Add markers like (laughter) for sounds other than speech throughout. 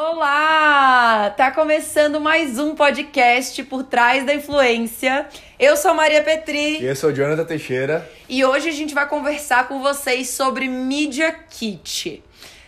Olá! Tá começando mais um podcast por trás da influência. Eu sou Maria Petri. E eu sou Jonathan Teixeira. E hoje a gente vai conversar com vocês sobre Media Kit.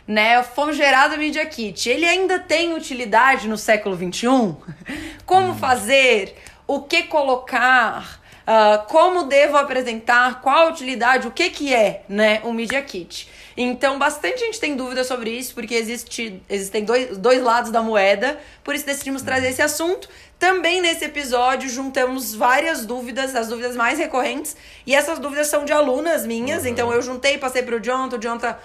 Né, o famigerado Media Kit. Ele ainda tem utilidade no século XXI? (laughs) Como hum. fazer? O que colocar? Uh, como devo apresentar? Qual a utilidade? O que, que é né, o Media Kit? Então, bastante gente tem dúvida sobre isso, porque existe, existem dois, dois lados da moeda, por isso decidimos trazer esse assunto. Também nesse episódio juntamos várias dúvidas, as dúvidas mais recorrentes, e essas dúvidas são de alunas minhas, uhum. então eu juntei, passei para o Jonathan, o Jonathan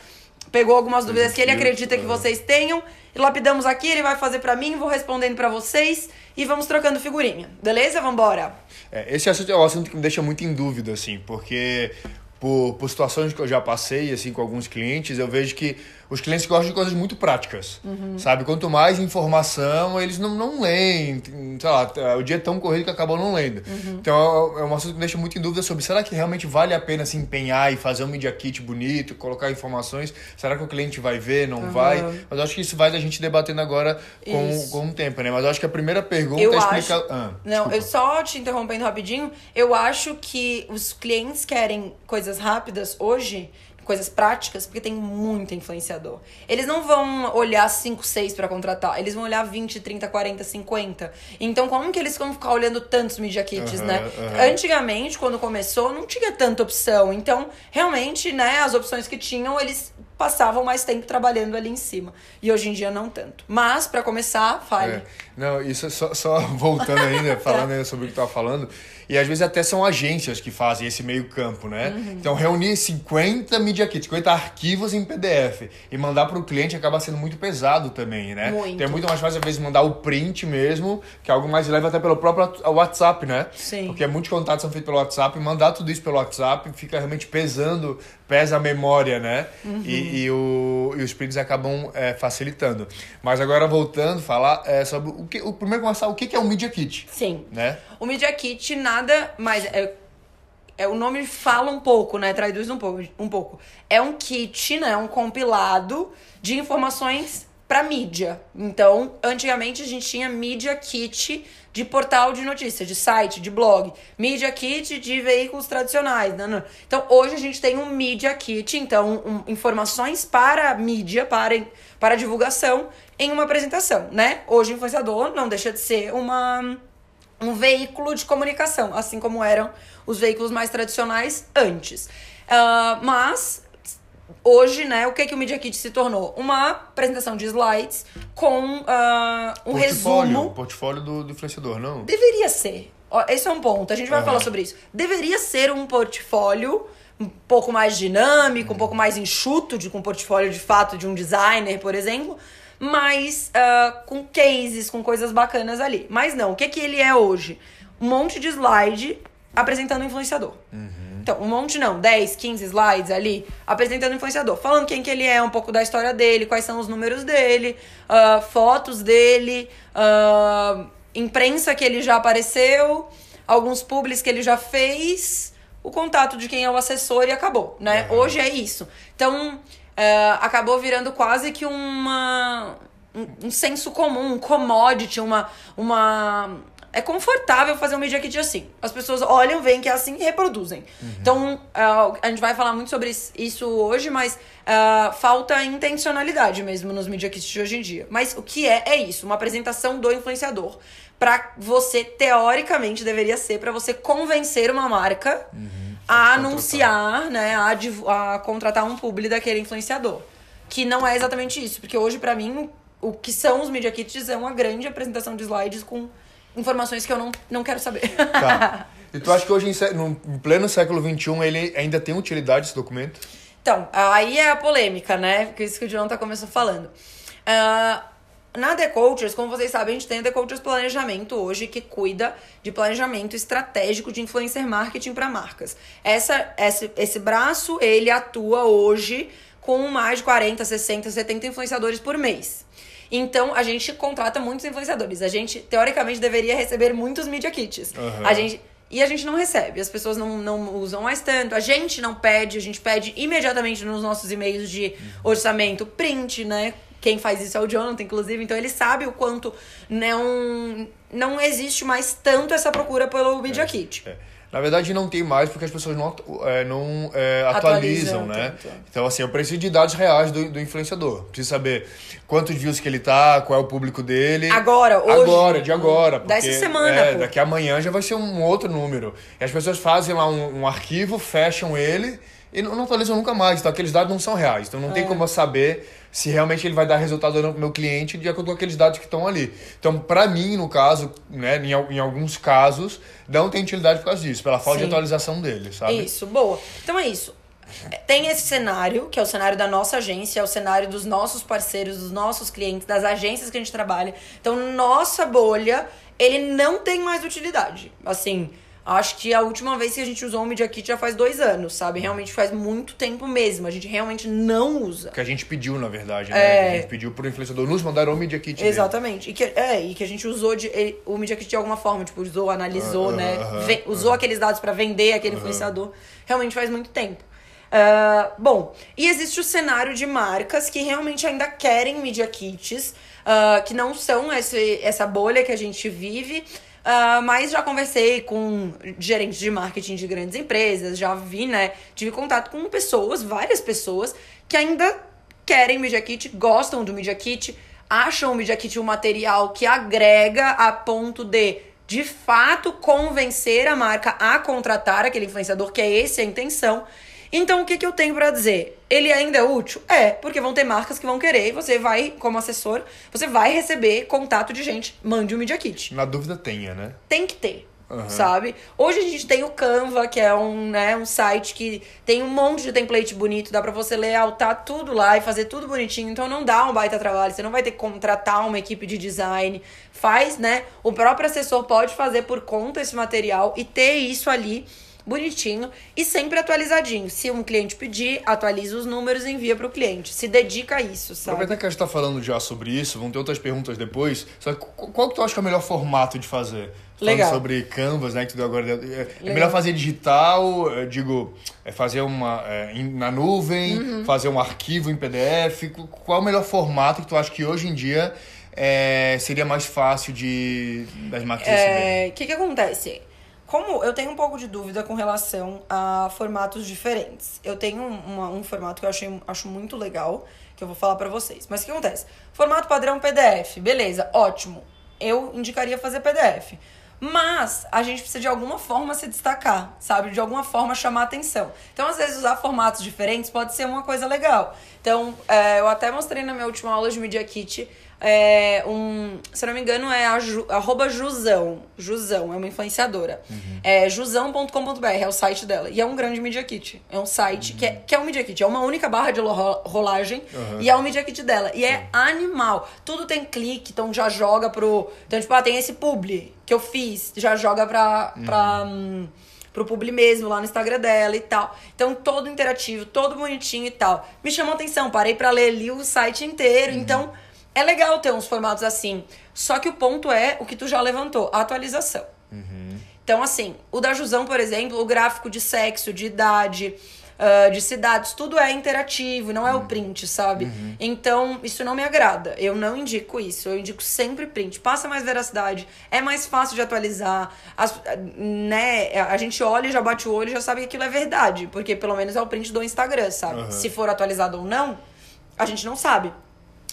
pegou algumas dúvidas que ele acredita que vocês tenham, e lapidamos aqui, ele vai fazer para mim, vou respondendo para vocês, e vamos trocando figurinha, beleza? Vambora! É, esse assunto é um assunto que me deixa muito em dúvida, assim, porque por, por situações que eu já passei assim com alguns clientes, eu vejo que os clientes gostam de coisas muito práticas, uhum. sabe? Quanto mais informação, eles não, não leem, sei lá, o dia é tão corrido que acabam não lendo. Uhum. Então é uma coisa que me deixa muito em dúvida sobre será que realmente vale a pena se empenhar e fazer um media kit bonito, colocar informações? Será que o cliente vai ver, não uhum. vai? Mas eu acho que isso vai da gente debatendo agora com, com o tempo, né? Mas eu acho que a primeira pergunta eu é explicar... Acho... Ah, não, eu só te interrompendo rapidinho, eu acho que os clientes querem coisas rápidas hoje coisas práticas, porque tem muito influenciador. Eles não vão olhar 5, 6 para contratar, eles vão olhar 20, 30, 40, 50. Então, como que eles vão ficar olhando tantos media kits, uhum, né? Uhum. Antigamente, quando começou, não tinha tanta opção. Então, realmente, né, as opções que tinham, eles passavam mais tempo trabalhando ali em cima. E hoje em dia não tanto. Mas, para começar, fale. É. Não, isso é só, só (laughs) voltando ainda, falando ainda sobre o que tu tava falando. E às vezes até são agências que fazem esse meio campo, né? Uhum. Então reunir 50 media kits, 50 arquivos em PDF e mandar para o cliente acaba sendo muito pesado também, né? Muito. Então é muito mais fácil às vezes mandar o print mesmo, que é algo mais leve até pelo próprio WhatsApp, né? Sim. Porque muitos contatos são feitos pelo WhatsApp, mandar tudo isso pelo WhatsApp fica realmente pesando, pesa a memória, né? Uhum. E, e, o, e os prints acabam é, facilitando. Mas agora voltando, falar é, sobre o que. O primeiro começar, o que é o Media Kit? Sim. Né? O Media Kit nada mais. É, é, o nome fala um pouco, né? Traduz um pouco, um pouco. É um kit, né? Um compilado de informações para mídia. Então, antigamente a gente tinha Media Kit de portal de notícia, de site, de blog, Media Kit de veículos tradicionais. Não, não. Então, hoje a gente tem um Media Kit, então, um, informações para mídia, para, para divulgação, em uma apresentação, né? Hoje o influenciador não deixa de ser uma um veículo de comunicação, assim como eram os veículos mais tradicionais antes. Uh, mas hoje, né, o que, que o Media Kit se tornou? Uma apresentação de slides com uh, um portfólio, resumo. Portfólio do, do influenciador, não? Deveria ser. Esse é um ponto, a gente vai uhum. falar sobre isso. Deveria ser um portfólio um pouco mais dinâmico, um pouco mais enxuto, de, com um portfólio de fato de um designer, por exemplo, mas uh, com cases, com coisas bacanas ali. Mas não, o que, que ele é hoje? Um monte de slide apresentando o influenciador. Uhum. Então, um monte não, 10, 15 slides ali, apresentando o influenciador, falando quem que ele é, um pouco da história dele, quais são os números dele, uh, fotos dele, uh, imprensa que ele já apareceu, alguns publis que ele já fez, o contato de quem é o assessor e acabou, né? Uhum. Hoje é isso. Então, uh, acabou virando quase que uma um, um senso comum, um commodity, uma uma é confortável fazer um media kit assim. As pessoas olham, veem que é assim e reproduzem. Uhum. Então, uh, a gente vai falar muito sobre isso hoje, mas uh, falta intencionalidade mesmo nos media kits de hoje em dia. Mas o que é? É isso, uma apresentação do influenciador. Pra você, teoricamente, deveria ser para você convencer uma marca uhum. A anunciar, né, a, a contratar um publi daquele influenciador. Que não é exatamente isso, porque hoje, para mim, o que são os media kits é uma grande apresentação de slides com informações que eu não, não quero saber. Tá. (laughs) E tu acha que hoje, em, no pleno século XXI, ele ainda tem utilidade esse documento? Então, aí é a polêmica, né? Porque isso que o Jonathan tá começou falando. Uh, na The Cultures, como vocês sabem, a gente tem a The Cultures Planejamento hoje, que cuida de planejamento estratégico de influencer marketing para marcas. Essa, esse, esse braço, ele atua hoje com mais de 40, 60, 70 influenciadores por mês. Então, a gente contrata muitos influenciadores. A gente, teoricamente, deveria receber muitos media kits. Uhum. A gente... E a gente não recebe, as pessoas não, não usam mais tanto. A gente não pede, a gente pede imediatamente nos nossos e-mails de orçamento print, né? Quem faz isso é o Jonathan, inclusive. Então ele sabe o quanto não, não existe mais tanto essa procura pelo Media É, Kit. é. Na verdade, não tem mais porque as pessoas não, é, não é, atualizam, Atualizam né? tanto. Então, assim, eu preciso de dados reais do, do influenciador. Preciso saber quantos views que ele tá, qual é o público dele. Agora, hoje. Agora, de agora. Porque, Dessa semana, é. Daqui a amanhã já vai ser um outro número. E as pessoas fazem lá um, um arquivo, fecham ele e não, atualizam nunca mais. Então, aqueles dados não são reais. Então, não É. tem como eu saber se realmente ele vai dar resultado ou não pro meu cliente de acordo com aqueles dados que estão ali. Então, para mim, no caso, né, em, em alguns casos, não tem utilidade por causa disso, pela falta de Sim. atualização dele, sabe? Isso, boa. Então é isso. Tem esse cenário, que é o cenário da nossa agência, é o cenário dos nossos parceiros, dos nossos clientes, das agências que a gente trabalha. Então, nossa bolha, ele não tem mais utilidade. Assim, acho que a última vez que a gente usou o Media Kit já faz dois anos, sabe? Realmente faz muito tempo mesmo. A gente realmente não usa. Que a gente pediu, na verdade, né? É. A gente pediu pro influenciador nos mandar o Media Kit dele. Exatamente. E que, é, e que a gente usou de, o Media Kit de alguma forma, tipo, usou, analisou, Aham, né? aham, Ve- usou aqueles dados pra vender aquele influenciador. Realmente faz muito tempo. Ah, bom, e existe o cenário de marcas que realmente ainda querem Media Kits, ah, que não são esse, essa bolha que a gente vive. Ah, mas já conversei com gerentes de marketing de grandes empresas, já vi, né? Tive contato com pessoas, várias pessoas, que ainda querem Media Kit, gostam do Media Kit, acham o Media Kit um material que agrega a ponto de, de fato, convencer a marca a contratar aquele influenciador, que é essa a intenção. Então, o que, que eu tenho pra dizer? Ele ainda é útil? É, porque vão ter marcas que vão querer e você vai, como assessor, você vai receber contato de gente, mande o Media Kit Na dúvida, tenha, né? tem que ter. Aham. Sabe? Hoje a gente tem o Canva, que é um, né, um site que tem um monte de template bonito, dá pra você layoutar tudo lá e fazer tudo bonitinho. Então não dá um baita trabalho, você não vai ter que contratar uma equipe de design. Faz, né? O próprio assessor pode fazer por conta esse material e ter isso ali bonitinho e sempre atualizadinho. Se um cliente pedir, atualiza os números e envia pro cliente. Se dedica a isso, sabe? Aproveitar que a gente tá falando já sobre isso, vão ter outras perguntas depois. Só que qu- qual que tu acha que é o melhor formato de fazer? Falando Legal. sobre Canvas, né, que tu deu agora. É, é Legal. melhor fazer digital, digo, é fazer uma é, na nuvem, Uhum. fazer um arquivo em PDF. Qu- Qual é o melhor formato que tu acha que hoje em dia é, seria mais fácil de das marcas receberem? É, O que, que acontece? Como eu tenho um pouco de dúvida com relação a formatos diferentes. Eu tenho um, uma- um formato que eu achei, acho muito legal, que eu vou falar pra vocês. Mas o que acontece? Formato padrão PDF, beleza, ótimo. Eu indicaria fazer PDF. Mas a gente precisa de alguma forma se destacar, sabe? De alguma forma chamar atenção. Então, às vezes, usar formatos diferentes pode ser uma coisa legal. Então, é, eu até mostrei na minha última aula de Media Kit é, um. Se eu não me engano, é a Ju, arroba Jusão. Jusão, é uma influenciadora. É jusão.com.br, é o site dela. E é um grande Media Kit. É um site que, é, que é um Media Kit. É uma única barra de rolagem Uhum. e é o Media Kit dela. E é animal. Tudo tem clique, então já joga pro. Então, tipo, ah, tem esse publi que eu fiz, já joga pra. pra hum, pro publi mesmo, lá no Instagram dela e tal. Então, todo interativo, todo bonitinho e tal. Me chamou a atenção, parei pra ler ali o site inteiro. Então, é legal ter uns formatos assim. Só que o ponto é o que tu já levantou, a atualização. Então, assim, o da Jusão, por exemplo, o gráfico de sexo, de idade, ah, de cidades, tudo é interativo, não é o print, sabe? Então, isso não me agrada. Eu não indico isso. Eu indico sempre print. Passa mais veracidade, é mais fácil de atualizar. As- né? A gente olha, já bate o olho e já sabe que aquilo é verdade. Porque pelo menos é o print do Instagram, sabe? Se for atualizado ou não, a gente não sabe.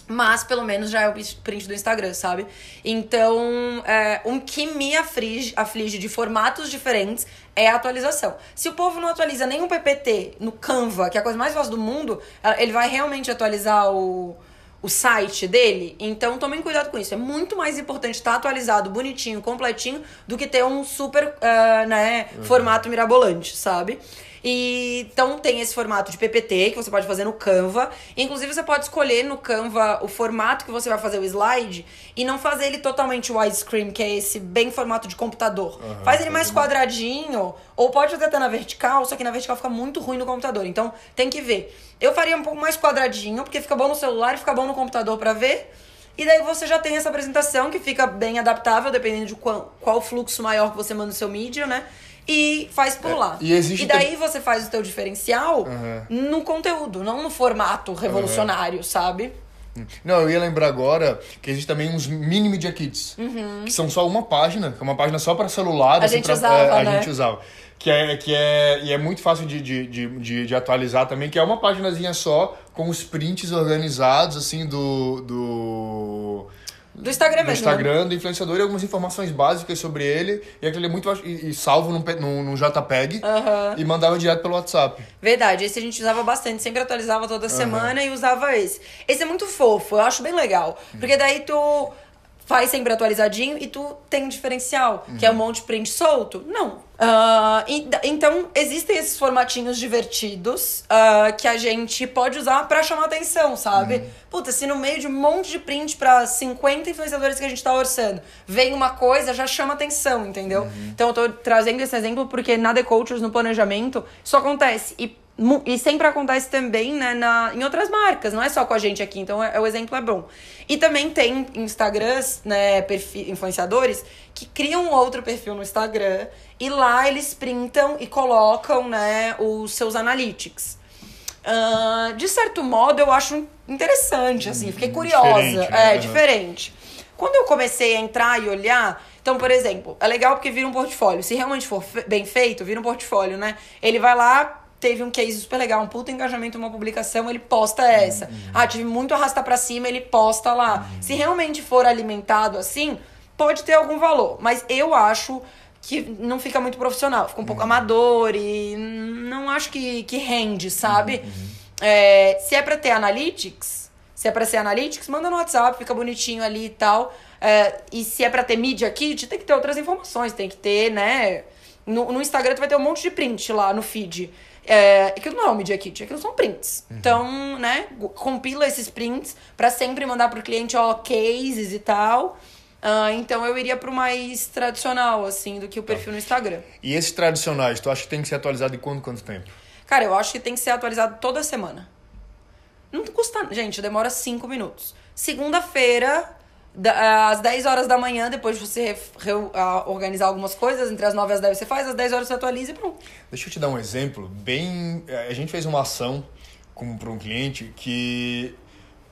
Mas pelo menos já é o print do Instagram, sabe? Então, é, o que me aflige, aflige de formatos diferentes é a atualização. Se o povo não atualiza nenhum PPT no Canva, que é a coisa mais fácil do mundo, eh, ele vai realmente atualizar o, o site dele. Então, tomem cuidado com isso. É muito mais importante estar atualizado, bonitinho, completinho, do que ter um super ah, né, formato mirabolante, sabe? E, então tem esse formato de PPT que você pode fazer no Canva. Inclusive, você pode escolher no Canva o formato que você vai fazer o slide e não fazer ele totalmente widescreen, que é esse bem formato de computador. Aham, Faz ele mais quadradinho, ou pode fazer até na vertical, só que na vertical fica muito ruim no computador. Então tem que ver. Eu faria um pouco mais quadradinho, porque fica bom no celular e fica bom no computador pra ver. E daí você já tem essa apresentação que fica bem adaptável, dependendo de qual, qual fluxo maior que você manda no seu mídia, né? E faz por É, lá. e existe daí você faz o teu diferencial Aham. no conteúdo, não no formato revolucionário, sabe? Não, eu ia lembrar agora que existe também uns mini media kits, Uhum. que são só uma página, que é uma página só para celular. A assim, gente pra- usava, é, A né? gente usava. Que é, que é, e é muito fácil de, de, de, de, de atualizar também, que é uma paginazinha só, com os prints organizados, assim, do... do Do Instagram do mesmo. né? Instagram, do influenciador e algumas informações básicas sobre ele. E aquele é muito. E, e salvo num, num, num JPEG Aham. e mandava direto pelo WhatsApp. Verdade, esse a gente usava bastante, sempre atualizava toda semana e usava esse. Esse é muito fofo, eu acho bem legal. Porque daí tu faz sempre atualizadinho e tu tem um diferencial, que é um monte de print solto. Não. Ah, e- então, existem esses formatinhos divertidos ah, que a gente pode usar pra chamar atenção, sabe? Puta, se no meio de um monte de print pra 50 influenciadores que a gente tá orçando, vem uma coisa, já chama atenção, entendeu? Então eu tô trazendo esse exemplo porque na The Cultures, no planejamento, isso acontece. E e sempre acontece também, né, na, em outras marcas, não é só com a gente aqui, então é, é- o exemplo é bom. E também tem Instagrams, né, perfi- influenciadores, que criam outro perfil no Instagram e lá eles printam e colocam, né, os seus analytics. Ah, de certo modo, eu acho interessante, assim, fiquei curiosa. Diferente, né? É, diferente. Quando eu comecei a entrar e olhar, então, por exemplo, é legal porque vira um portfólio. Se realmente for bem feito, vira um portfólio, né? Ele vai lá, teve um case super legal, um puto engajamento, uma publicação, ele posta essa. Ah, tive muito arrasta pra cima, ele posta lá. Se realmente for alimentado assim, pode ter algum valor. Mas eu acho que não fica muito profissional, fica um pouco amador e não acho que, que rende, sabe? É, se é pra ter analytics, se é pra ser analytics, manda no WhatsApp, fica bonitinho ali e tal. É, e se é pra ter media kit, tem que ter outras informações, tem que ter, né? No, no Instagram tu vai ter um monte de print lá no feed. É, aquilo não é um media kit, aquilo são prints. Então, né, compila esses prints pra sempre mandar pro cliente, ó, cases e tal. Ah, então eu iria pro mais tradicional, assim, do que o perfil no Instagram. E esses tradicionais, tu acha que tem que ser atualizado em quanto, quanto tempo? Cara, eu acho que tem que ser atualizado toda semana. Não custa. Gente, demora cinco minutos. Segunda-feira, da- às 10 horas da manhã, depois de você organizar algumas coisas, entre as 9 e as 10 você faz, às 10 horas você atualiza e pronto. Deixa eu te dar um exemplo bem. eh, A gente fez uma ação para um cliente que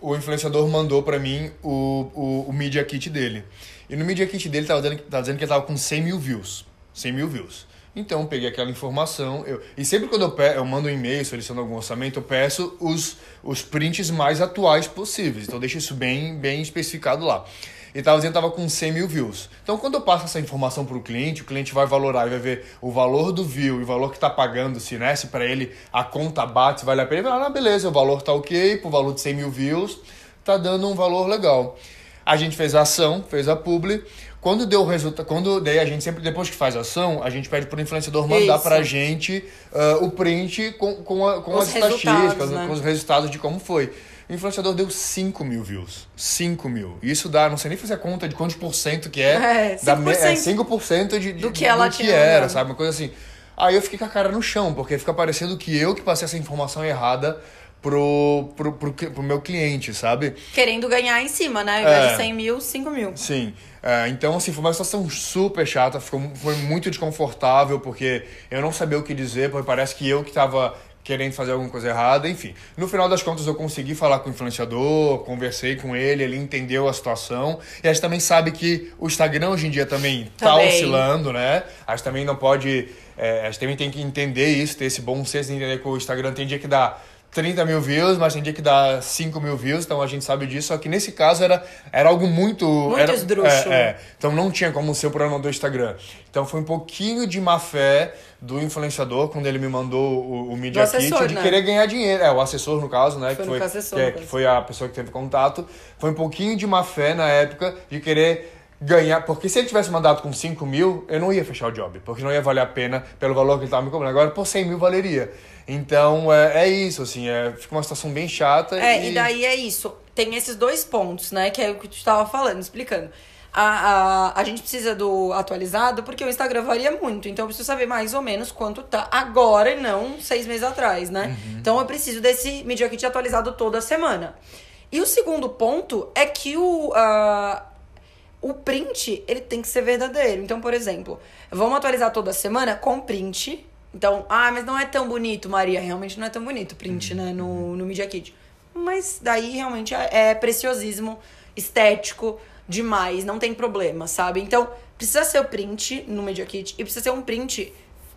o influenciador mandou para mim o, o, o Media Kit dele. E no Media Kit dele tava dizendo, dizendo que ele tava com 100 mil views. 100 mil views. Então peguei aquela informação. Eu, e sempre quando eu, pe, eu mando um e-mail solicitando algum orçamento, eu peço os, os prints mais atuais possíveis. Então eu deixo isso bem, bem especificado lá. E tava dizendo tava com 100 mil views. Então, quando eu passo essa informação para o cliente, o cliente vai valorar e vai ver o valor do view e o valor que está pagando, se, né, se para ele a conta bate, se vale a pena, ele vai falar, ah, beleza, o valor tá ok, pro valor de 100 mil views, tá dando um valor legal. A gente fez a ação, fez a publi. Quando deu o resultado, quando daí a gente sempre, depois que faz a ação, a gente pede pro influenciador mandar Isso. pra gente ah, o print com, com, a- com Os as estatísticas, né? com os resultados de como foi. O influenciador deu 5 mil views. 5 mil. Isso dá, não sei nem fazer a conta de quantos por cento que é. É, dá me- é 5%. 5% de, de, Do que ela do tinha era, mandado. sabe? Uma coisa assim. Aí eu fiquei com a cara no chão, porque fica parecendo que eu que passei essa informação errada pro, pro, pro, pro meu cliente, sabe? Querendo ganhar em cima, né? Ao invés É. de 100 mil, 5 mil. Sim. É, então, assim, foi uma situação super chata, ficou, foi muito desconfortável, porque eu não sabia o que dizer, porque parece que eu que estava querendo fazer alguma coisa errada, enfim. No final das contas, eu consegui falar com o influenciador, conversei com ele, ele entendeu a situação. E a gente também sabe que o Instagram hoje em dia também tá Também. oscilando, né? A gente também não pode. é, a gente também tem que entender isso, ter esse bom senso de entender que o Instagram tem dia que dá 30 mil views, mas tem dia que dá 5 mil views, então a gente sabe disso. Só que nesse caso era, era algo muito. Muito era, esdrúxulo. é, é. Então não tinha como ser o problema do Instagram. Então foi um pouquinho de má fé do influenciador quando ele me mandou o, o Media assessor, Kit de né? querer ganhar dinheiro. É, o assessor no caso, né? Foi que foi, assessor, que, é- que foi a pessoa que teve contato. Foi um pouquinho de má fé na época de querer ganhar. Porque se ele tivesse mandado com 5 mil, eu não ia fechar o job. Porque não ia valer a pena pelo valor que ele estava me cobrando. Agora, por 100 mil valeria. Então é, é isso, assim. É, fica uma situação bem chata. É, e daí é isso. Tem esses dois pontos, né? Que é o que tu estava falando, explicando. A, a, a gente precisa do atualizado porque o Instagram varia muito. Então eu preciso saber mais ou menos quanto tá agora e não seis meses atrás, né? Então eu preciso desse Media Kit atualizado toda semana. E o segundo ponto é que o, ah, o print, ele tem que ser verdadeiro. Então, por exemplo, vamos atualizar toda semana com print. Então, ah, mas não é tão bonito, Maria. Realmente não é tão bonito print, né, no, no Media Kit. mas daí realmente é, é preciosismo estético demais, não tem problema, sabe? Então, precisa ser o print no Media Kit e precisa ser um print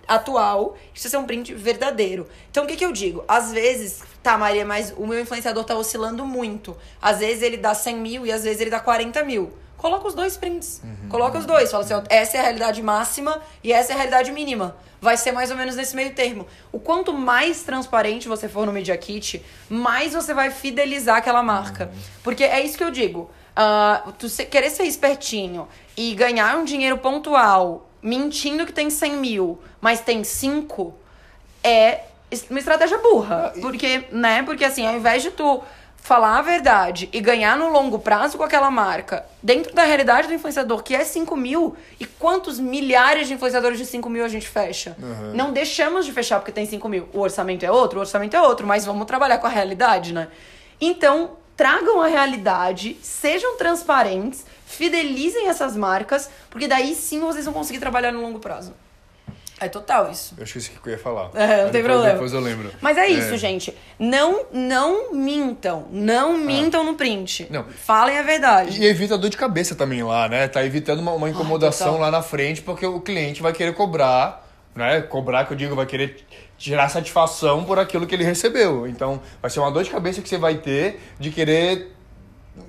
atual, precisa ser um print verdadeiro. Então, o que, que eu digo? Às vezes, tá, Maria, mas o meu influenciador tá oscilando muito. Às vezes ele dá 100 mil e às vezes ele dá 40 mil. Coloca os dois prints. Uhum. Coloca os dois. Fala assim, ó, essa é a realidade máxima e essa é a realidade mínima. Vai ser mais ou menos nesse meio termo. O quanto mais transparente você for no Media Kit, mais você vai fidelizar aquela marca. Uhum. Porque é isso que eu digo. Uh, tu querer ser espertinho e ganhar um dinheiro pontual mentindo que tem 100 mil, mas tem 5, é uma estratégia burra. Porque, né? Porque assim, ao invés de tu falar a verdade e ganhar no longo prazo com aquela marca, dentro da realidade do influenciador, que é 5 mil, e quantos milhares de influenciadores de 5 mil a gente fecha? Uhum. Não deixamos de fechar porque tem 5 mil. O orçamento é outro, o orçamento é outro, mas vamos trabalhar com a realidade, né? Então, tragam a realidade, sejam transparentes, fidelizem essas marcas, porque daí sim vocês vão conseguir trabalhar no longo prazo. É total isso. Eu esqueci o que eu ia falar. É, (laughs) não tem problema. Depois eu lembro. Mas é isso, é. gente. Não, não mintam. Não ah. mintam ah. no print. Não. Falem a verdade. E evita dor de cabeça também lá, né? Tá evitando uma, uma incomodação Ai, lá na frente, porque o cliente vai querer cobrar, né? Cobrar, que eu digo, vai querer tirar satisfação por aquilo que ele recebeu. Então, vai ser uma dor de cabeça que você vai ter de querer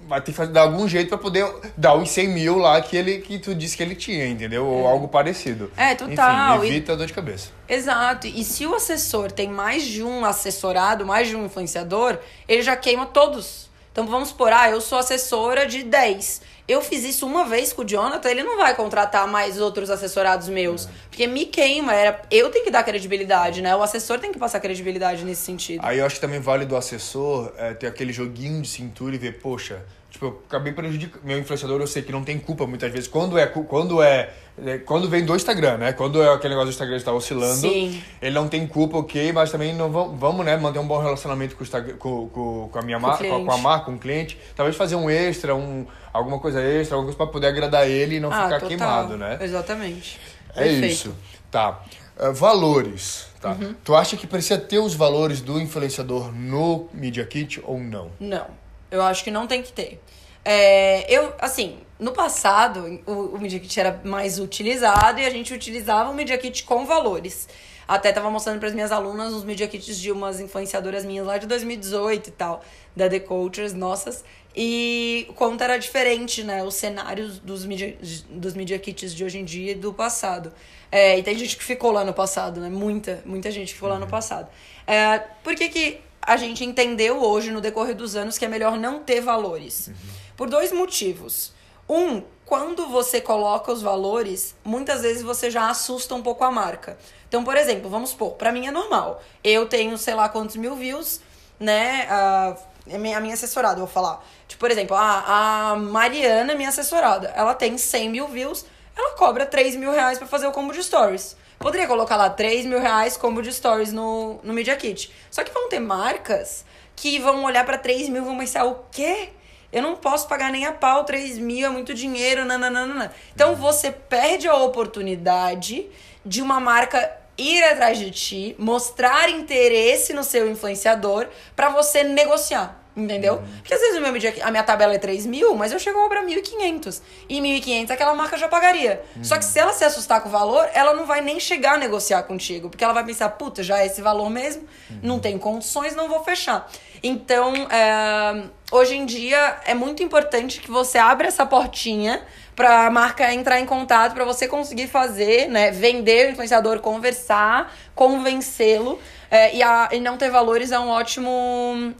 vai ter que dar algum jeito para poder dar os 100 mil lá que ele que tu disse que ele tinha, entendeu? Ou é. algo parecido. É, total. Enfim, evita e... dor de cabeça. Exato. E se o assessor tem mais de um assessorado, mais de um influenciador, ele já queima todos. Então vamos supor, ah, eu sou assessora de 10. Eu fiz isso uma vez com o Jonathan, ele não vai contratar mais outros assessorados meus. É. Porque me queima, era, eu tenho que dar credibilidade, né? O assessor tem que passar credibilidade nesse sentido. Aí eu acho que também vale do assessor é, ter aquele joguinho de cintura e ver, poxa, Tipo, eu acabei prejudicando. Meu influenciador eu sei que não tem culpa muitas vezes. Quando é. Quando é. é quando vem do Instagram, né? Quando é aquele negócio do Instagram está oscilando, Sim. ele não tem culpa, ok, mas também não vamos, né, manter um bom relacionamento com, o com, com, com a minha marca, com, com, a marca, com o cliente. Talvez fazer um extra, um, alguma coisa extra, alguma coisa para poder agradar ele e não ah, ficar total. queimado, né? Exatamente. É Perfeito. isso. Tá. Uh, valores. Tá. Uhum. Tu acha que precisa ter os valores do influenciador no Media Kit ou não? Não. Eu acho que não tem que ter. É, eu, assim, no passado, o, o Media Kit era mais utilizado e a gente utilizava o Media Kit com valores. Até tava mostrando para as minhas alunas os Media Kits de umas influenciadoras minhas lá de 2018 e tal, da The Cultures, nossas. E quanto era diferente, né? Os cenários dos media, dos media Kits de hoje em dia e do passado. É, e tem gente que ficou lá no passado, né? Muita, muita gente ficou lá no uhum. passado. É, por que, que a gente entendeu hoje, no decorrer dos anos, que é melhor não ter valores? Uhum. Por dois motivos. Um, quando você coloca os valores, muitas vezes você já assusta um pouco a marca. Então, por exemplo, vamos supor, para mim é normal. Eu tenho, sei lá, quantos mil views, né? A, a minha assessorada, vou falar. Tipo, por exemplo, a, a Mariana, minha assessorada, ela tem 100 mil views, ela cobra 3 mil reais pra fazer o combo de stories. Poderia colocar lá 3 mil reais combo de stories no, no Media Kit. Só que vão ter marcas que vão olhar para 3 mil e vão pensar, o quê? Eu não posso pagar nem a pau 3 mil, é muito dinheiro, nananana. Então você perde a oportunidade de uma marca ir atrás de ti, mostrar interesse no seu influenciador para você negociar. Entendeu? Uhum. Porque às vezes o meu media, a minha tabela é 3 mil, mas eu chego a cobrar 1.500. E 1.500 aquela marca já pagaria. Uhum. Só que se ela se assustar com o valor, ela não vai nem chegar a negociar contigo. Porque ela vai pensar, puta, já é esse valor mesmo, uhum. não tem condições, não vou fechar. Então, é, hoje em dia, é muito importante que você abra essa portinha para a marca entrar em contato, para você conseguir fazer, né? Vender o influenciador, conversar, convencê-lo é, e, a, e não ter valores é um ótimo,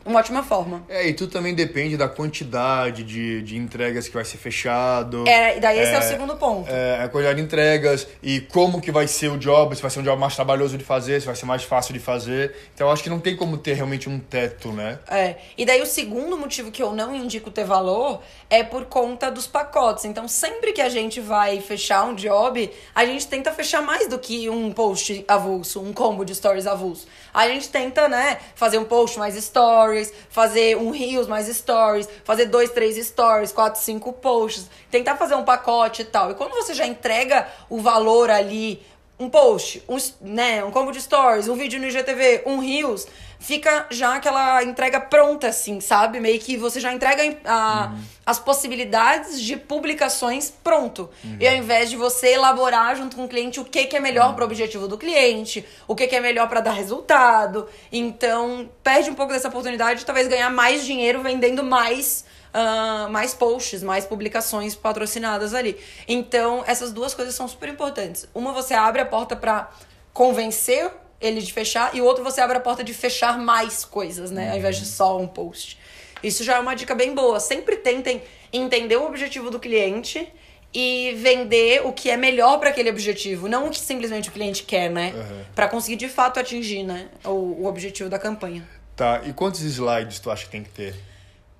uma ótima forma. É, e tudo também depende da quantidade de, de entregas que vai ser fechado. É, e daí esse é, é o segundo ponto. É, a quantidade de entregas e como que vai ser o job, se vai ser um job mais trabalhoso de fazer, se vai ser mais fácil de fazer. Então eu acho que não tem como ter realmente um teto, né? É. E daí o segundo motivo que eu não indico ter valor é por conta dos pacotes. Então sempre que a gente vai fechar um job, a gente tenta fechar mais do que um post avulso, um combo de stories avulso. A gente tenta, né, fazer um post mais stories, fazer um reels mais stories, fazer dois, três stories, quatro, cinco posts, tentar fazer um pacote e tal. E quando você já entrega o valor ali um post, um, né, um combo de stories, um vídeo no IGTV, um Reels, fica já aquela entrega pronta, assim, sabe? Meio que você já entrega a, uhum. as possibilidades de publicações pronto. Uhum. E ao invés de você elaborar junto com o cliente o que, que é melhor uhum. para o objetivo do cliente, o que, que é melhor para dar resultado. Então, perde um pouco dessa oportunidade de talvez ganhar mais dinheiro vendendo mais uh, mais posts, mais publicações patrocinadas ali. Então, essas duas coisas são super importantes. Uma, você abre a porta para convencer ele de fechar, e o outro, você abre a porta de fechar mais coisas, né? Ao invés de só um post. Isso já é uma dica bem boa. Sempre tentem entender o objetivo do cliente e vender o que é melhor para aquele objetivo, não o que simplesmente o cliente quer, né? Uhum. Para conseguir de fato atingir, né, o, o objetivo da campanha. Tá, e quantos slides tu acha que tem que ter?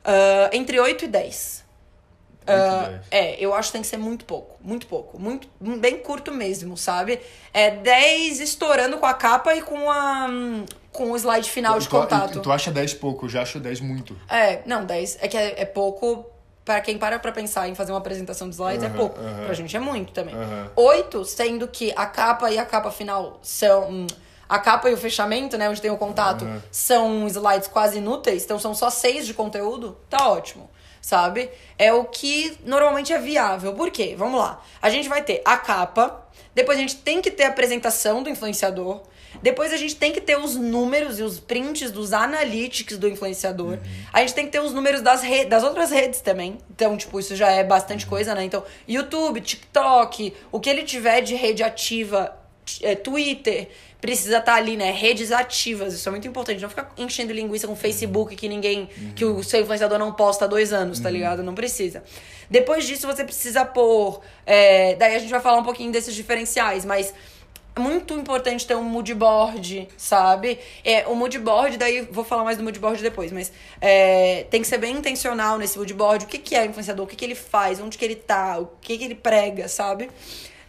Uh, entre 8 e 10. Uh, é, eu acho que tem que ser muito pouco. Muito pouco. Muito, bem curto mesmo, sabe? É 10 estourando com a capa e com a. Com o slide final de contato. Tu, tu acha 10 pouco, eu já acho 10 muito. É, não, 10. É que é, é pouco. Para quem para pra pensar em fazer uma apresentação de slides, uhum, é pouco. Uhum. Pra gente é muito também. Uhum. 8, sendo que a capa e a capa final são a capa e o fechamento, né, onde tem o contato, uhum. são slides quase inúteis, então são só seis de conteúdo, tá ótimo, sabe? É o que normalmente é viável. Por quê? Vamos lá. A gente vai ter a capa, depois a gente tem que ter a apresentação do influenciador, depois a gente tem que ter os números e os prints dos analytics do influenciador. Uhum. A gente tem que ter os números das, das outras redes também. Então, tipo, isso já é bastante coisa, né? Então, YouTube, TikTok, o que ele tiver de rede ativa, é, Twitter, precisa estar tá ali, né? Redes ativas, isso é muito importante. Não ficar enchendo linguiça com Facebook que ninguém. Uhum. que o seu influenciador não posta há dois anos, tá uhum. ligado? Não precisa. Depois disso, você precisa pôr. É, daí a gente vai falar um pouquinho desses diferenciais, mas é muito importante ter um mood board, sabe? É, o mood board, daí vou falar mais do mood board depois, mas é, tem que ser bem intencional nesse mood board. O que, que é o influenciador? O que, que ele faz? Onde que ele tá? O que, que ele prega, sabe?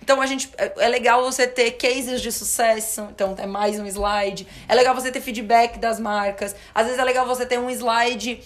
Então a gente é, é legal você ter cases de sucesso, então é mais um slide. É legal você ter feedback das marcas. Às vezes é legal você ter um slide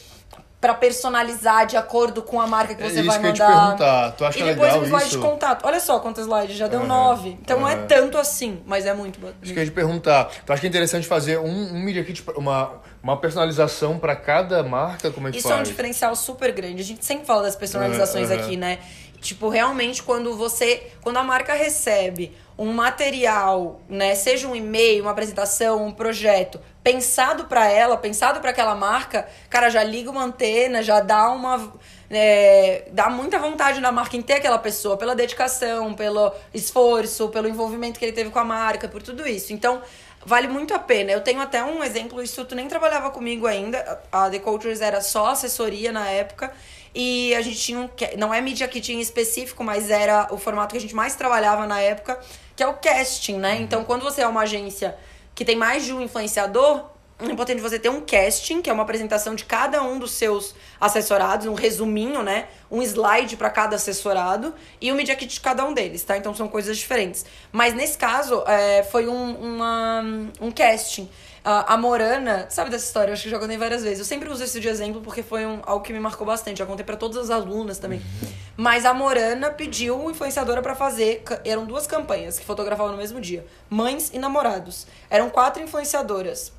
para personalizar de acordo com a marca que é você é vai mandar. Que eu te perguntar. Tu acha e depois legal um slide isso? de contato. Olha só quantos slides, já deu uhum. nove. Então uhum. não é tanto assim, mas é muito. Acho que eu ia te perguntar. Tu acha que é interessante fazer um, um media kit, uma, uma personalização para cada marca? Como é que isso faz? Isso é um diferencial super grande. A gente sempre fala das personalizações uhum. aqui, né? Tipo, realmente, quando você. Quando a marca recebe um material, né? Seja um e-mail, uma apresentação, um projeto, pensado para ela, pensado para aquela marca, cara, já liga uma antena, já dá uma. É, dá muita vontade na marca em ter aquela pessoa, pela dedicação, pelo esforço, pelo envolvimento que ele teve com a marca, por tudo isso. Então, vale muito a pena. Eu tenho até um exemplo, isso tu nem trabalhava comigo ainda. A The Cultures era só assessoria na época. E a gente tinha um. Não é Media Kit em específico, mas era o formato que a gente mais trabalhava na época, que é o casting, né? Uhum. Então, quando você é uma agência que tem mais de um influenciador, é importante você ter um casting, que é uma apresentação de cada um dos seus assessorados, um resuminho, né? Um slide para cada assessorado e o Media Kit de cada um deles, tá? Então são coisas diferentes. Mas nesse caso, é, foi um, uma, um casting. A, Morana, sabe dessa história? Eu acho que já contei várias vezes. Eu sempre uso esse de exemplo porque foi um, algo que me marcou bastante. Já contei para todas as alunas também. Uhum. Mas a Morana pediu uma influenciadora para fazer. Eram duas campanhas que fotografavam no mesmo dia: mães e namorados. Eram quatro influenciadoras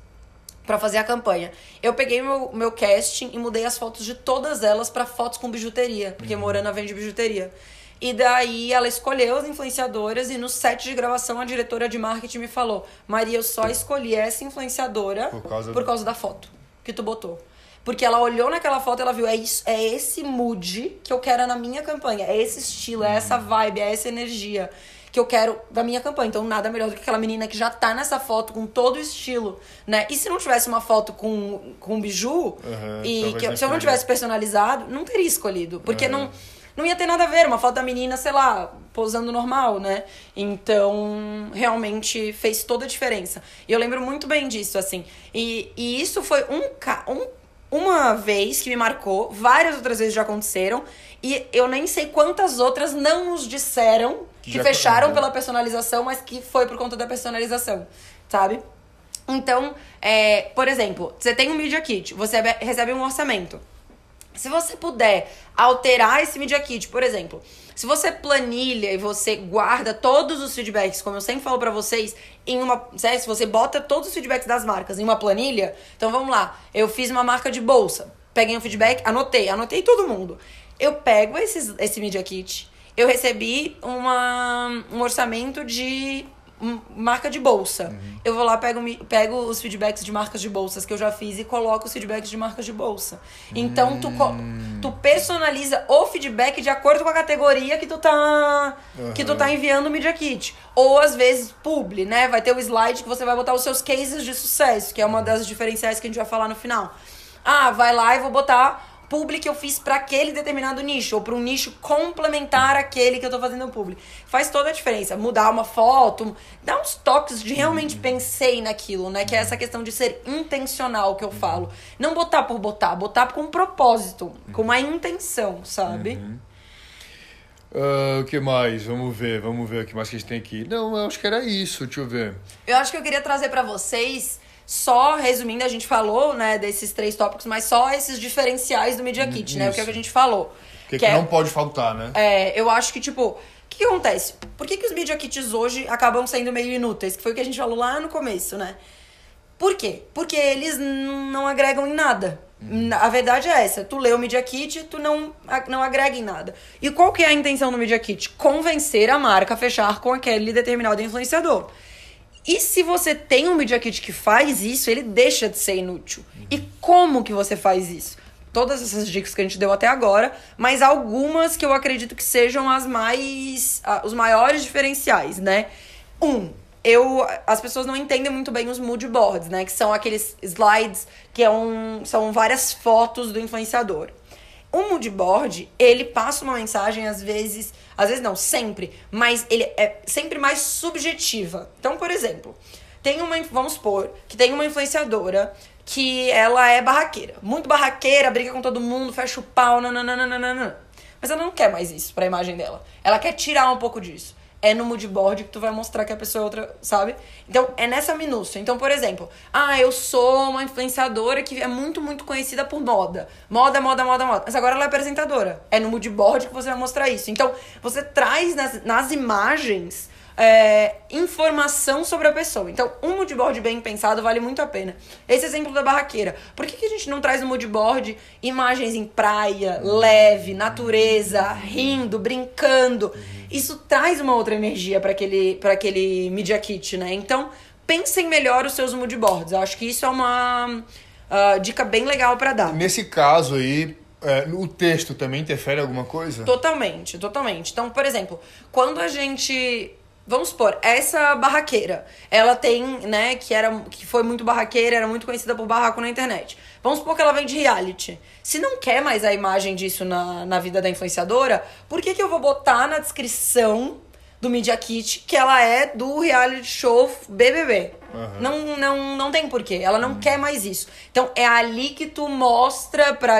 para fazer a campanha. Eu peguei meu, meu casting e mudei as fotos de todas elas para fotos com bijuteria, porque uhum. Morana vende bijuteria. E daí ela escolheu as influenciadoras e no set de gravação a diretora de marketing me falou: Maria, eu só escolhi essa influenciadora por causa, por causa da foto que tu botou. Porque ela olhou naquela foto e ela viu, é, isso, é esse mood que eu quero na minha campanha. É esse estilo, é essa vibe, é essa energia que eu quero da minha campanha. Então, nada melhor do que aquela menina que já tá nessa foto com todo o estilo, né? E se não tivesse uma foto com, com biju, uhum, e que, se eu não tivesse personalizado, não teria escolhido. Porque uhum. não não ia ter nada a ver, uma foto da menina, sei lá, posando normal, né? Então, realmente fez toda a diferença. E eu lembro muito bem disso, assim. E, e isso foi um, um uma vez que me marcou, várias outras vezes já aconteceram, e eu nem sei quantas outras não nos disseram que já fecharam pela personalização, mas que foi por conta da personalização, sabe? Então, é, por exemplo, você tem um Media Kit, você recebe um orçamento. Se você puder alterar esse Media Kit, por exemplo, se você planilha e você guarda todos os feedbacks, como eu sempre falo para vocês, em uma. Se você bota todos os feedbacks das marcas em uma planilha, então vamos lá. Eu fiz uma marca de bolsa, peguei um feedback, anotei, anotei todo mundo. Eu pego esses, esse Media Kit, eu recebi uma, um orçamento de marca de bolsa. Uhum. Eu vou lá, pego, pego os feedbacks de marcas de bolsas que eu já fiz e coloco os feedbacks de marcas de bolsa. Então, tu, hum. tu personaliza o feedback de acordo com a categoria que tu tá, uhum. que tu tá enviando o Media Kit. Ou, às vezes, publi, né? Vai ter o slide que você vai botar os seus cases de sucesso, que é uma das diferenciais que a gente vai falar no final. Ah, vai lá e vou botar publi que eu fiz para aquele determinado nicho, ou para um nicho complementar aquele que eu tô fazendo publi. Faz toda a diferença. Mudar uma foto, dar uns toques de realmente uhum. pensei naquilo, né? Que é essa questão de ser intencional que eu falo. Não botar por botar, botar com um propósito, com uma intenção, sabe? Uhum. Uh, o que mais? Vamos ver, vamos ver o que mais que a gente tem aqui. Não, eu acho que era isso, deixa eu ver. Eu acho que eu queria trazer para vocês só resumindo, a gente falou, né, desses três tópicos, mas só esses diferenciais do Media Kit, Isso. né? O que, é que a gente falou. Que, que, que é, não pode faltar, né? É, eu acho que, tipo, o que, que, acontece? Por que, que os Media Kits hoje acabam sendo meio inúteis? Que foi o que a gente falou lá no começo, né? Por quê? Porque eles não agregam em nada. Uhum. A verdade é essa. Tu lê o Media Kit, tu não, não agrega em nada. E qual que é a intenção do Media Kit? Convencer a marca a fechar com aquele determinado influenciador. E se você tem um Media Kit que faz isso, ele deixa de ser inútil. E como que você faz isso? Todas essas dicas que a gente deu até agora, mas algumas que eu acredito que sejam as mais. Os maiores diferenciais, né? Um, eu, as pessoas não entendem muito bem os mood boards, né? Que são aqueles slides que é um, são várias fotos do influenciador. O mood board, ele passa uma mensagem, às vezes, às vezes não, sempre, mas ele é sempre mais subjetiva. Então, por exemplo, tem uma, vamos supor, que tem uma influenciadora que ela é barraqueira, muito barraqueira, briga com todo mundo, fecha o pau, nananana. Mas ela não quer mais isso pra imagem dela. Ela quer tirar um pouco disso é no moodboard que tu vai mostrar que a pessoa é outra, sabe? Então, é nessa minúcia. Então, por exemplo, ah, eu sou uma influenciadora que é muito, muito conhecida por moda. Moda, moda, moda, moda. Mas agora ela é apresentadora. É no moodboard que você vai mostrar isso. Então, você traz nas, nas imagens é, informação sobre a pessoa. Então, um moodboard bem pensado vale muito a pena. Esse exemplo da barraqueira. Por que, que a gente não traz no moodboard imagens em praia, leve, natureza, rindo, brincando? Isso traz uma outra energia para aquele, aquele Media Kit, né? Então, pensem melhor os seus moodboards. Eu acho que isso é uma uh, dica bem legal para dar. Nesse caso aí, é, o texto também interfere alguma coisa? Totalmente, totalmente. Então, por exemplo, quando a gente Vamos supor, essa barraqueira, ela tem, né, que era que foi muito barraqueira, era muito conhecida por barraco na internet. Vamos supor que ela vem de reality. Se não quer mais a imagem disso na, na vida da influenciadora, por que, que eu vou botar na descrição do Media Kit que ela é do reality show BBB? Uhum. Não, não, não tem porquê. Ela não uhum. quer mais isso. Então é ali que tu mostra para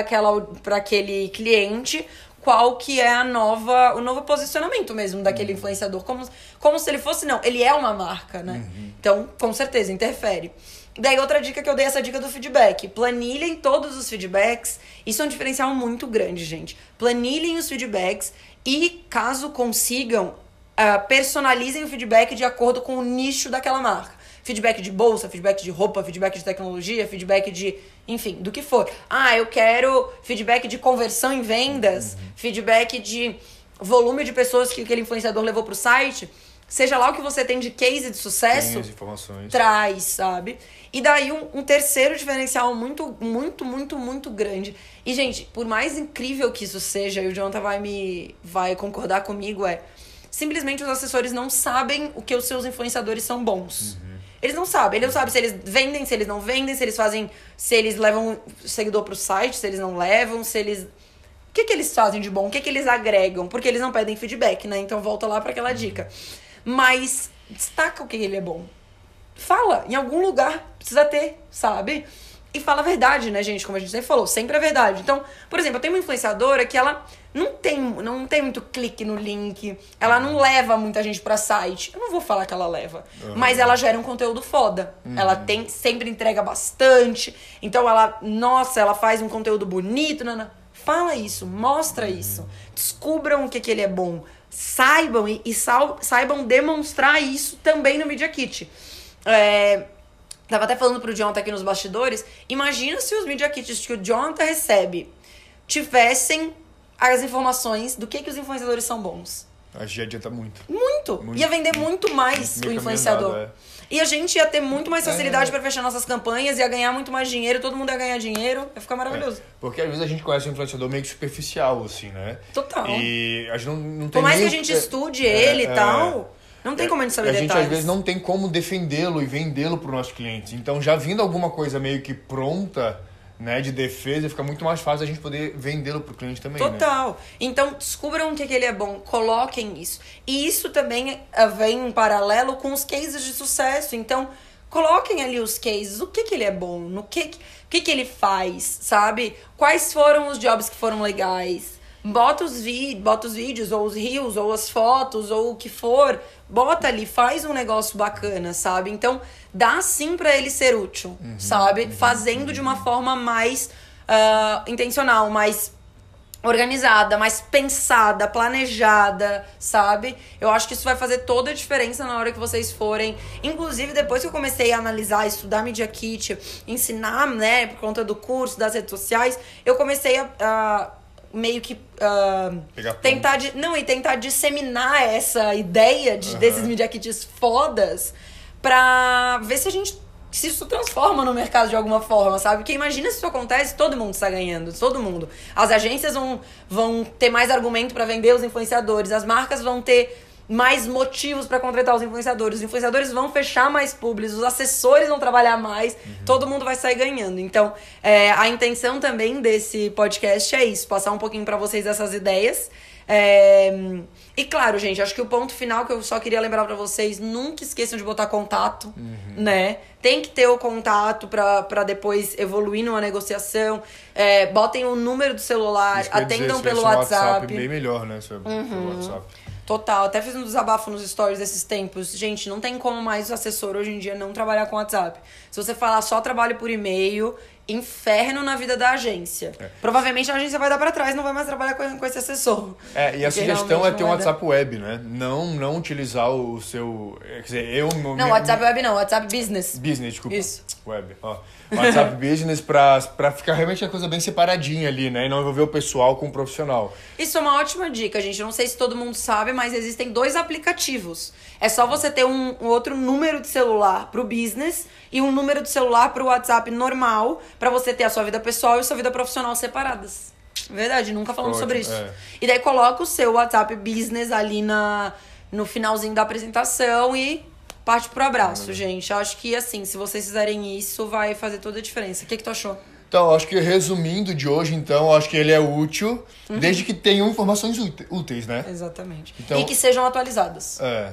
aquele cliente qual que é a nova, o novo posicionamento mesmo daquele uhum. influenciador. Como, como se ele fosse, não, ele é uma marca, né? Uhum. Então, com certeza, interfere. Daí, outra dica que eu dei, essa dica do feedback. Planilhem todos os feedbacks. Isso é um diferencial muito grande, gente. Planilhem os feedbacks e, caso consigam, uh, personalizem o feedback de acordo com o nicho daquela marca feedback de bolsa, feedback de roupa, feedback de tecnologia, feedback de, enfim, do que for. Ah, eu quero feedback de conversão em vendas, uhum. feedback de volume de pessoas que aquele influenciador levou pro site. Seja lá o que você tem de case de sucesso, traz, sabe? E daí um, um, terceiro diferencial muito, muito, muito, muito grande. E, gente, por mais incrível que isso seja, e o Jonathan vai me vai concordar comigo, é simplesmente os assessores não sabem o que os seus influenciadores são bons. Uhum. Eles não sabem. Eles não sabem se eles vendem, se eles não vendem, se eles fazem. Se eles levam seguidor pro site, se eles não levam, se eles. O que, que eles fazem de bom? O que, que eles agregam? Porque eles não pedem feedback, né? Então volta lá para aquela dica. Mas destaca o que ele é bom. Fala, em algum lugar precisa ter, sabe? E fala a verdade, né, gente? Como a gente sempre falou, sempre a verdade. Então, por exemplo, eu tenho uma influenciadora que ela não tem, não tem muito clique no link, ela não leva muita gente para site. Eu não vou falar que ela leva, uhum. mas ela gera um conteúdo foda. Uhum. Ela tem sempre entrega bastante. Então ela, nossa, ela faz um conteúdo bonito, nana. Fala isso, mostra isso. Descubram o que, que ele é bom. Saibam e, e sal- saibam demonstrar isso também no Media Kit. É, tava até falando pro Jonathan aqui nos bastidores. Imagina se os Media Kits que o Jonathan recebe tivessem as informações do que, que os influenciadores são bons. Acho que já adianta muito. Muito. Muito. Ia vender muito mais o influenciador. andado, E a gente ia ter muito mais facilidade É. pra fechar nossas campanhas, ia ganhar muito mais dinheiro, todo mundo ia ganhar dinheiro, ia ficar maravilhoso. Porque às vezes a gente conhece um influenciador meio que superficial, assim, né? Total. E a gente não, não tem Por mais que nem a o- gente é, estude é, ele e é. tal, não tem como a gente saber a gente detalhes. às vezes não tem como defendê-lo e vendê-lo para os nossos clientes. Então, já vindo alguma coisa meio que pronta, né, de defesa, fica muito mais fácil a gente poder vendê-lo para o cliente também, né? Total. Então, descubram o que, que ele é bom, coloquem isso. E isso também eh, vem em paralelo com os cases de sucesso. Então, coloquem ali os cases, o que, que ele é bom, no que, que- o que, que ele faz, sabe? Quais foram os jobs que foram legais. Bota os, vi bota os vídeos, ou os reels, ou as fotos, ou o que for. Bota ali, faz um negócio bacana, sabe? Então, dá sim pra ele ser útil, sabe? Fazendo de uma forma mais ah, intencional, mais organizada, mais pensada, planejada, sabe? Eu acho que isso vai fazer toda a diferença na hora que vocês forem. Inclusive, depois que eu comecei a analisar, estudar Media Kit, ensinar, né, por conta do curso, das redes sociais, eu comecei a. a meio que Pegar tentar de, não e tentar disseminar essa ideia de, desses media kits fodas pra ver se a gente se isso transforma no mercado de alguma forma, sabe? Porque imagina se isso acontece, todo mundo está ganhando, todo mundo. As agências vão, vão ter mais argumento para vender os influenciadores, as marcas vão ter mais motivos para contratar os influenciadores, os influenciadores vão fechar mais públicos, os assessores vão trabalhar mais, todo mundo vai sair ganhando. Então, é, a intenção também desse podcast é isso, passar um pouquinho para vocês essas ideias. É, e claro, gente, acho que o ponto final que eu só queria lembrar pra vocês, nunca esqueçam de botar contato, né? Tem que ter o contato pra depois evoluir numa negociação. É, botem o número do celular, dizer, atendam se pelo um WhatsApp. bem melhor, né? Seu, seu WhatsApp. Total, até fiz um desabafo nos stories desses tempos. Gente, não tem como mais o assessor hoje em dia não trabalhar com WhatsApp. Se você falar só trabalho por e-mail, inferno na vida da agência. É. Provavelmente a agência vai dar pra trás, não vai mais trabalhar com, com esse assessor. É, e a sugestão é ter não um vai dar. WhatsApp web, né? Não, não utilizar o seu. Quer dizer, eu. Não, WhatsApp web não, WhatsApp business. Business, desculpa. Isso. Web. Ó. WhatsApp (laughs) Business pra, pra ficar realmente a coisa bem separadinha ali, né? E não envolver o pessoal com o profissional. Isso é uma ótima dica, gente. Não sei se todo mundo sabe, mas existem dois aplicativos. É só você ter um, um outro número de celular pro business e um número de celular pro WhatsApp normal, pra você ter a sua vida pessoal e a sua vida profissional separadas. Verdade, nunca falamos Ótimo, sobre isso. é. E daí coloca o seu WhatsApp business ali na, no finalzinho da apresentação e parte pro abraço, gente. Acho que assim, se vocês fizerem isso, vai fazer toda a diferença. O que, que tu achou? Então, acho que resumindo de hoje, então, acho que ele é útil, Uhum. desde que tenham informações úte- úteis, né? Exatamente. Então- e que sejam atualizadas. É.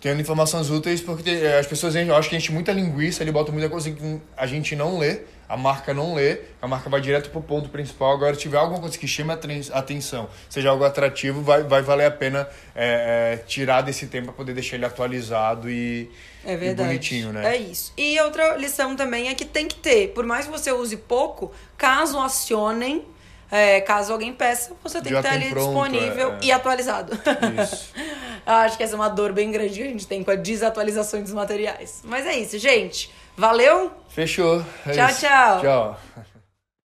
Tendo informações úteis, porque é, as pessoas, acho que enche muita linguiça, ele bota muita coisa que a gente não lê, a marca não lê, a marca vai direto pro ponto principal. Agora, se tiver alguma coisa que chame a aten- atenção, seja algo atrativo, vai, vai valer a pena é, é, tirar desse tempo para poder deixar ele atualizado e, É e bonitinho, né? É isso. E outra lição também é que tem que ter, por mais que você use pouco, caso acionem, é, caso alguém peça, você tem Já que estar tem ali pronto, disponível é, é. e atualizado. Isso. (laughs) Acho que essa é uma dor bem grande que a gente tem com a desatualização dos materiais. Mas é isso, gente. Valeu! Fechou. É Tchau, isso. tchau. Tchau.